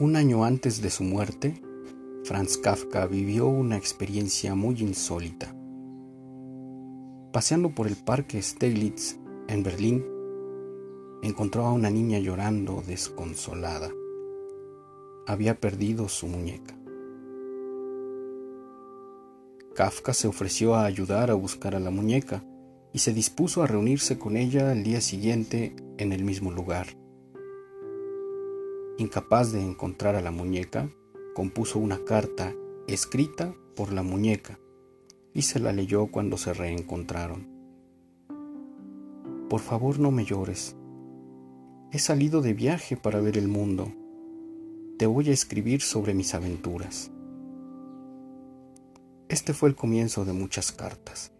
Un año antes de su muerte, Franz Kafka vivió una experiencia muy insólita. Paseando por el parque Steglitz en Berlín, encontró a una niña llorando desconsolada. Había perdido su muñeca. Kafka se ofreció a ayudar a buscar a la muñeca y se dispuso a reunirse con ella al día siguiente en el mismo lugar. Incapaz de encontrar a la muñeca, compuso una carta escrita por la muñeca y se la leyó cuando se reencontraron. Por favor no me llores. He salido de viaje para ver el mundo. Te voy a escribir sobre mis aventuras. Este fue el comienzo de muchas cartas.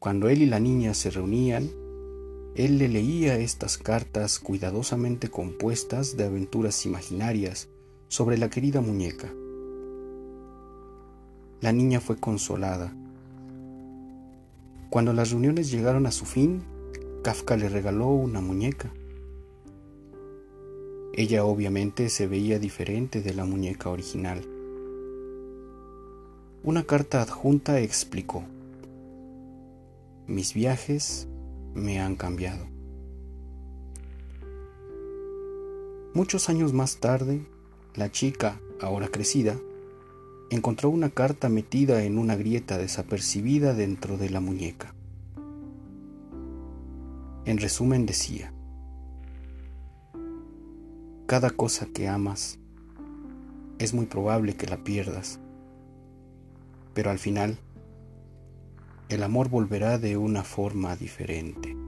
Cuando él y la niña se reunían, él le leía estas cartas cuidadosamente compuestas de aventuras imaginarias sobre la querida muñeca. La niña fue consolada. Cuando las reuniones llegaron a su fin, Kafka le regaló una muñeca. Ella obviamente se veía diferente de la muñeca original. Una carta adjunta explicó, mis viajes me han cambiado. Muchos años más tarde, la chica, ahora crecida, encontró una carta metida en una grieta desapercibida dentro de la muñeca. En resumen decía, cada cosa que amas es muy probable que la pierdas, pero al final el amor volverá de una forma diferente.